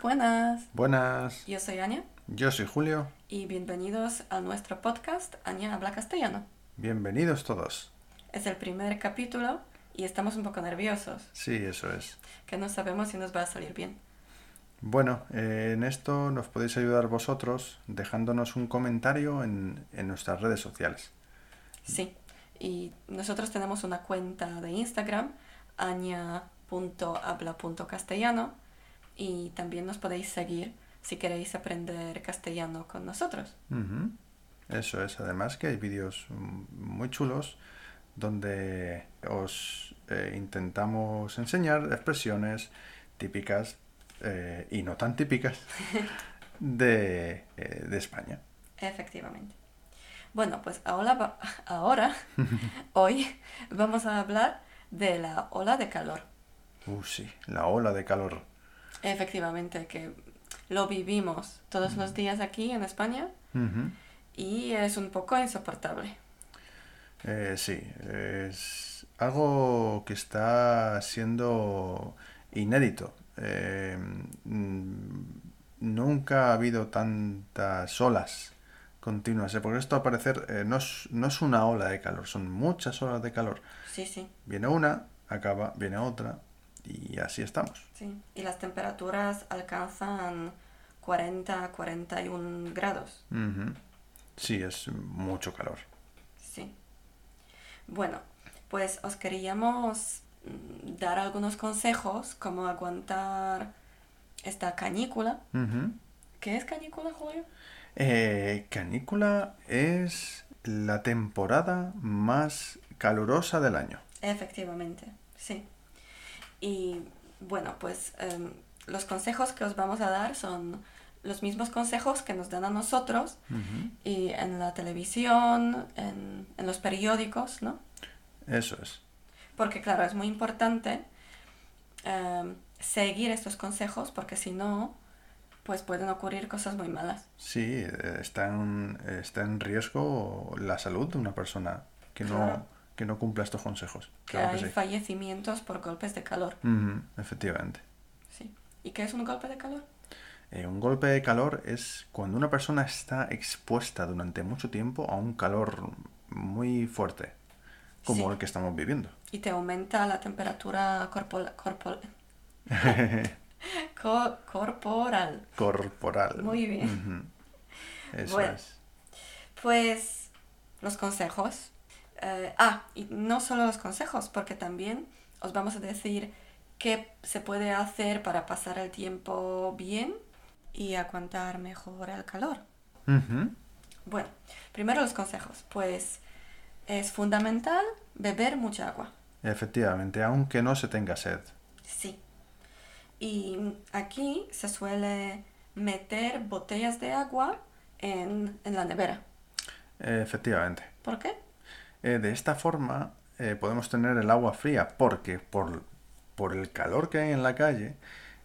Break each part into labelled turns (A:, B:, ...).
A: Buenas,
B: Buenas,
A: yo soy Anya
B: yo soy Julio.
A: y bienvenidos a nuestro podcast Anya habla castellano.
B: Bienvenidos todos.
A: Es el primer capítulo y estamos un poco nerviosos,
B: Sí, eso es.
A: que no sabemos si nos va a salir bien.
B: Bueno, eh, en esto nos podéis ayudar vosotros dejándonos un comentario en, en nuestras redes sociales.
A: Sí, y nosotros tenemos una cuenta de Instagram, anya.habla.castellano, y también nos podéis seguir si queréis aprender castellano con nosotros.
B: Eso es. Además que hay vídeos muy chulos donde os eh, intentamos enseñar expresiones típicas eh, y no tan típicas de, eh, de España.
A: Efectivamente. Bueno, pues ahora, ahora hoy vamos a hablar de la ola de calor.
B: Uh, sí, la ola de calor.
A: Efectivamente, que lo vivimos todos los días aquí en España y es un poco insoportable.
B: Eh, sí, es algo que está siendo inédito. Eh, mm, nunca ha habido tantas olas continuas, ¿eh? porque esto al parecer eh, no, es, no es una ola de calor, son muchas olas de calor.
A: Sí, sí,
B: Viene una, acaba, viene otra y así estamos.
A: sí. Y las temperaturas alcanzan 40, 41 grados.
B: Ujú. Sí, es mucho calor.
A: Sí. Bueno, pues os queríamos mm, dar algunos consejos como aguantar esta canícula.
B: Ujú.
A: ¿Qué es canícula, Julio?
B: Eh, canícula es la temporada más calurosa del año.
A: Efectivamente, sí. Y bueno, pues em, los consejos que os vamos a dar son los mismos consejos que nos dan a nosotros y en la televisión, en, en los periódicos, ¿no?
B: Eso es.
A: Porque claro, es muy importante em, seguir estos consejos porque si no, pues pueden ocurrir cosas muy malas.
B: Sí, eh, está en, está en riesgo la salud de una persona que no,
A: Claro.
B: Que no cumpla estos consejos.
A: Que
B: Claro que
A: hay
B: sí.
A: fallecimientos por golpes de calor.
B: Efectivamente.
A: Sí. ¿Y qué es un golpe de calor?
B: Eh, un golpe de calor es cuando una persona está expuesta durante mucho tiempo a un calor muy fuerte, como
A: Sí.
B: el que estamos viviendo.
A: Y te aumenta la temperatura corporal. co- corporal.
B: Corporal.
A: Muy bien.
B: Eso
A: Bueno.
B: es.
A: Pues los consejos. Eh, ah, y no solo los consejos, porque también os vamos a decir qué se puede hacer para pasar el tiempo bien y aguantar mejor el calor. Bueno, primero los consejos. Pues es fundamental beber mucha agua.
B: Efectivamente, aunque no se tenga sed.
A: Sí. Y aquí se suele meter botellas de agua en, en la nevera.
B: Efectivamente.
A: ¿Por qué?
B: Eh, de esta forma eh, podemos tener el agua fría porque por, por el calor que hay en la calle,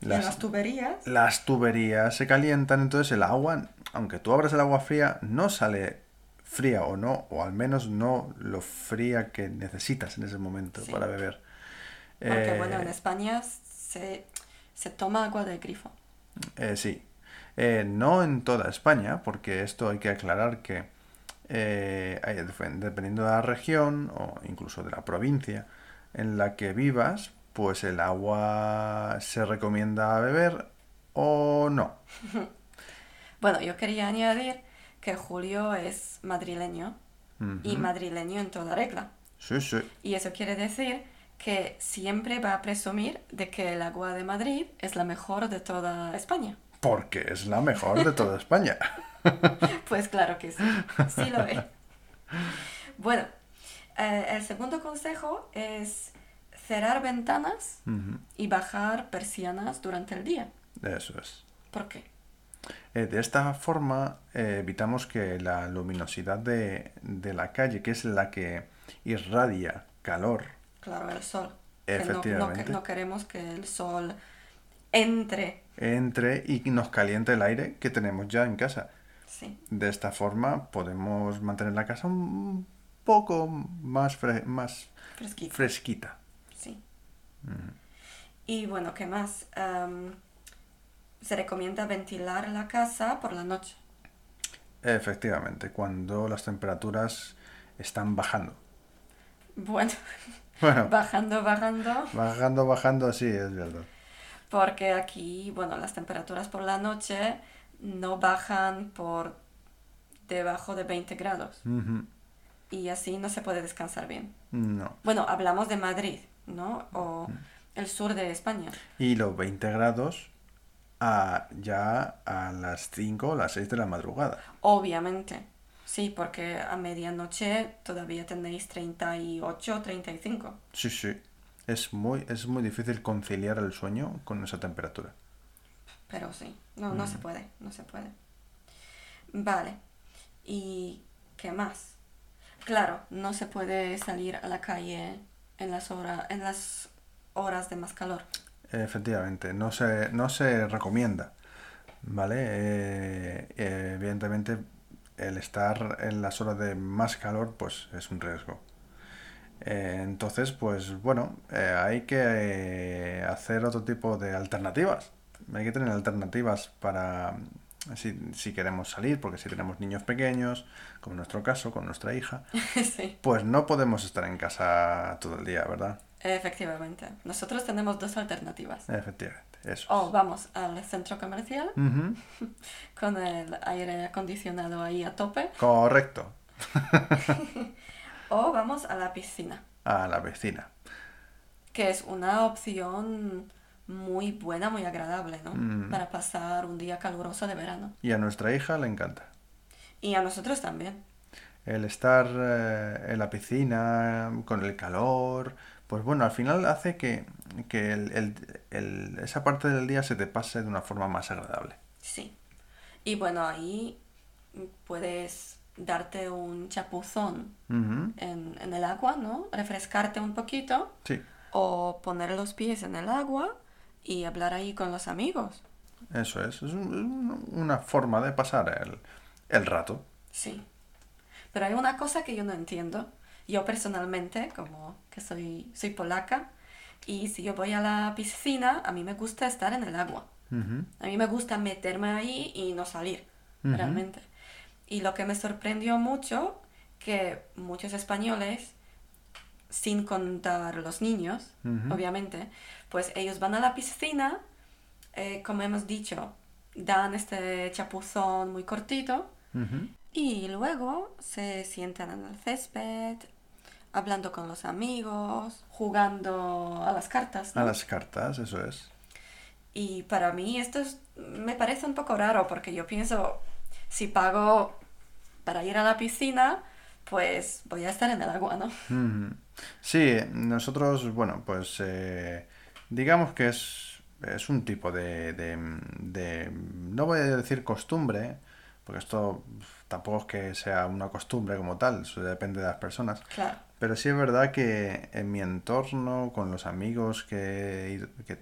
B: las,
A: las tuberías.
B: las tuberías se calientan, entonces el agua, aunque tú abras el agua fría, no sale fría o no, o al menos no lo fría que necesitas en ese momento
A: Sí.
B: para beber.
A: Porque
B: Eh,
A: bueno, en España se, se toma agua del grifo.
B: Eh, sí. Eh, no en toda España, porque esto hay que aclarar que eh, dependiendo de la región o incluso de la provincia en la que vivas, pues el agua se recomienda beber o no.
A: Bueno, yo quería añadir que Julio es madrileño y madrileño en toda regla.
B: Sí, sí.
A: Y eso quiere decir que siempre va a presumir de que el agua de Madrid es la mejor de toda España.
B: Porque es la mejor de toda España.
A: Pues claro que sí, sí lo es. Bueno, eh, el segundo consejo es cerrar ventanas y bajar persianas durante el día.
B: Eso es.
A: ¿Por qué?
B: Eh, de esta forma eh, evitamos que la luminosidad de, de la calle, que es la que irradia calor,
A: Claro, el sol. Que no- no,
B: Efectivamente.
A: que- no queremos que el sol entre.
B: entre y nos caliente el aire que tenemos ya en casa.
A: Sí,
B: De esta forma podemos mantener la casa un poco más, fre- más fresquita.
A: Sí. Y bueno, ¿qué más? Se recomienda ventilar la casa por la noche.
B: Efectivamente, cuando las temperaturas están bajando.
A: Bueno,
B: Bueno,
A: bajando, bajando,
B: bajando, bajando, sí, es verdad.
A: Porque aquí, bueno, las temperaturas por la noche no bajan por debajo de 20 grados y así no se puede descansar bien.
B: No.
A: Bueno, hablamos de Madrid, ¿no? O el sur de España.
B: Y los 20 grados a, ya a las 5 o las 6 de la madrugada.
A: Obviamente. Sí, porque a medianoche todavía tenéis 38, 35.
B: Sí, sí. Es muy, es muy difícil conciliar el sueño con esa temperatura.
A: Pero sí, no, no se puede, no se puede. Vale. ¿Y qué más? Claro, no se puede salir a la calle en las, hora- en las horas de más calor.
B: Efectivamente, no se, no se recomienda, ¿vale? Eh, evidentemente, el estar en las horas de más calor, pues es un riesgo. Eh, entonces, pues bueno, eh, hay que eh, hacer otro tipo de alternativas. Hay que tener alternativas para mm, si, si queremos salir, porque si tenemos niños pequeños, como en nuestro caso, con nuestra hija,
A: sí,
B: pues no podemos estar en casa todo el día, ¿verdad?
A: efectivamente. Nosotros tenemos dos alternativas.
B: Efectivamente, eso.
A: O vamos al centro comercial con el aire acondicionado ahí a tope,
B: Correcto.
A: o vamos a la piscina,
B: A la vecina.
A: que es una opción muy buena, muy agradable, ¿no?
B: Mm.
A: Para pasar un día caluroso de verano.
B: Y a nuestra hija le encanta.
A: Y a nosotros también.
B: El estar eh, en la piscina, con el calor, pues bueno, al final hace que, que el- el- el- esa parte del día se te pase de una forma más agradable.
A: Sí. Y bueno, ahí puedes darte un chapuzón en, en el agua, ¿no? Refrescarte un poquito
B: Sí,
A: o poner los pies en el agua y hablar ahí con los amigos.
B: eso es. Es un- un- una forma de pasar el, el rato.
A: Sí. Pero hay una cosa que yo no entiendo. Yo personalmente, como que soy, soy polaca, y si yo voy a la piscina, a mí me gusta estar en el agua. A mí me gusta meterme ahí y no salir, realmente. Y lo que me sorprendió mucho, que muchos españoles, sin contar los niños, obviamente, pues ellos van a la piscina, eh, como hemos dicho, dan este chapuzón muy cortito y luego se sientan en el césped, hablando con los amigos, jugando a las cartas.
B: A las cartas, eso es.
A: Y para mí esto es- me parece un poco raro porque yo pienso, si pago para ir a la piscina, pues voy a estar en el agua, ¿no?
B: Sí, nosotros, bueno, pues eh, digamos que es, es un tipo de, de, de- no voy a decir costumbre, porque esto tampoco es que sea una costumbre como tal, eso depende de las personas,
A: Claro,
B: pero sí es verdad que en mi entorno, con los amigos que, he ido- que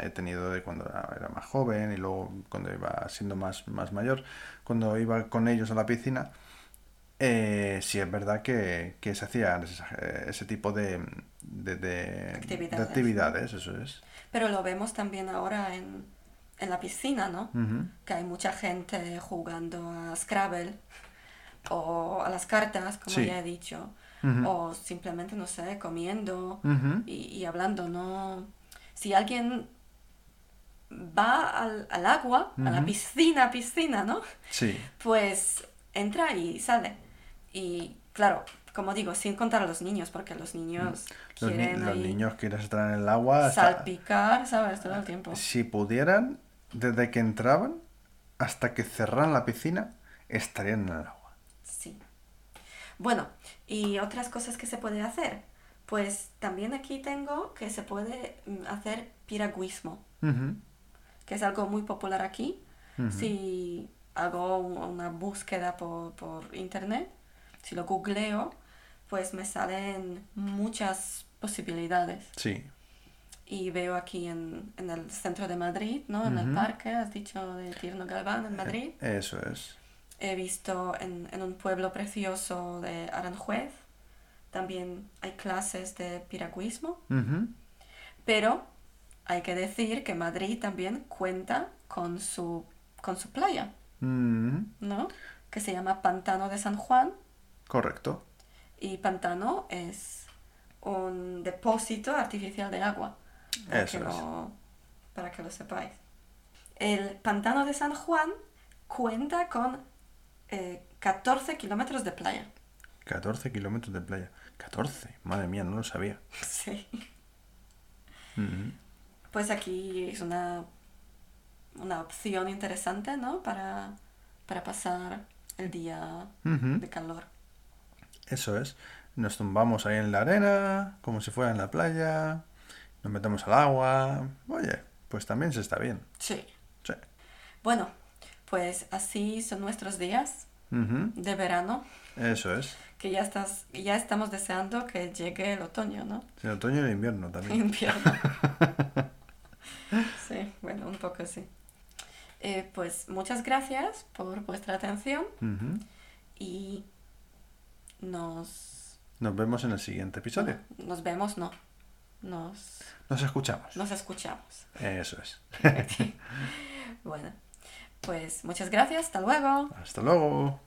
B: he tenido de cuando era más joven y luego cuando iba siendo más, más mayor, cuando iba con ellos a la piscina, eh, sí es verdad que, que se hacían ese, ese tipo de, de, de-
A: Actividades,
B: de actividades, eso es.
A: pero lo vemos también ahora en, en la piscina, ¿no?
B: Ujú.
A: Que hay mucha gente jugando a Scrabble o a las cartas, como
B: Sí.
A: ya he dicho,
B: Ujú.
A: o simplemente, no sé, comiendo
B: Ujú.
A: y, y hablando, ¿no? Si alguien va al, al agua, a la piscina, piscina, ¿no?
B: Sí,
A: Pues entra y sale. Y claro, como digo, sin contar a los niños, porque los niños
B: los, ni-
A: quieren
B: los
A: ahí
B: niños quieren estar en el agua. hasta-
A: salpicar, ¿sabes? Todo el tiempo.
B: Si pudieran, desde que entraban hasta que cerraran la piscina, estarían en el agua.
A: Sí. Bueno, y otras cosas que se puede hacer. Pues también aquí tengo que se puede mm, hacer piragüismo, que es algo muy popular aquí. Si hago un- una búsqueda por, por internet, si lo googleo, pues me salen muchas posibilidades.
B: Sí,
A: Y veo aquí en, en el centro de Madrid, ¿no? En el parque, has dicho, de Tierno Galván, en Madrid.
B: eso es.
A: He visto en, en un pueblo precioso de Aranjuez, también hay clases de piragüismo, pero hay que decir que Madrid también cuenta con su, con su playa,
B: Mm,
A: ¿no? Que se llama Pantano de San Juan.
B: correcto.
A: Y pantano es un depósito artificial de agua. Para,
B: Eso
A: que,
B: es.
A: lo, para que lo sepáis. El pantano de San Juan cuenta con eh, 14 kilómetros de playa.
B: 14 kilómetros de playa. 14, madre mía, no lo sabía.
A: Sí.
B: Mm,
A: Pues aquí es una, una opción interesante, ¿no? Para, para pasar el día de calor.
B: Eso es. Nos tumbamos ahí en la arena, como si fuera en la playa. Nos metemos al agua. Oye, pues también se está bien.
A: Sí.
B: Sí.
A: Bueno, pues así son nuestros días de verano,
B: Eso es.
A: que ya, estás, ya estamos deseando que llegue el otoño, ¿no?
B: El otoño y el invierno también.
A: Invierno. Sí, bueno, un poco sí. Eh, pues muchas gracias por vuestra atención y nos,
B: Nos vemos en el siguiente episodio.
A: nos vemos, no, nos,
B: Nos escuchamos.
A: nos escuchamos.
B: Eso es.
A: Bueno, pues muchas gracias, hasta luego.
B: Hasta luego.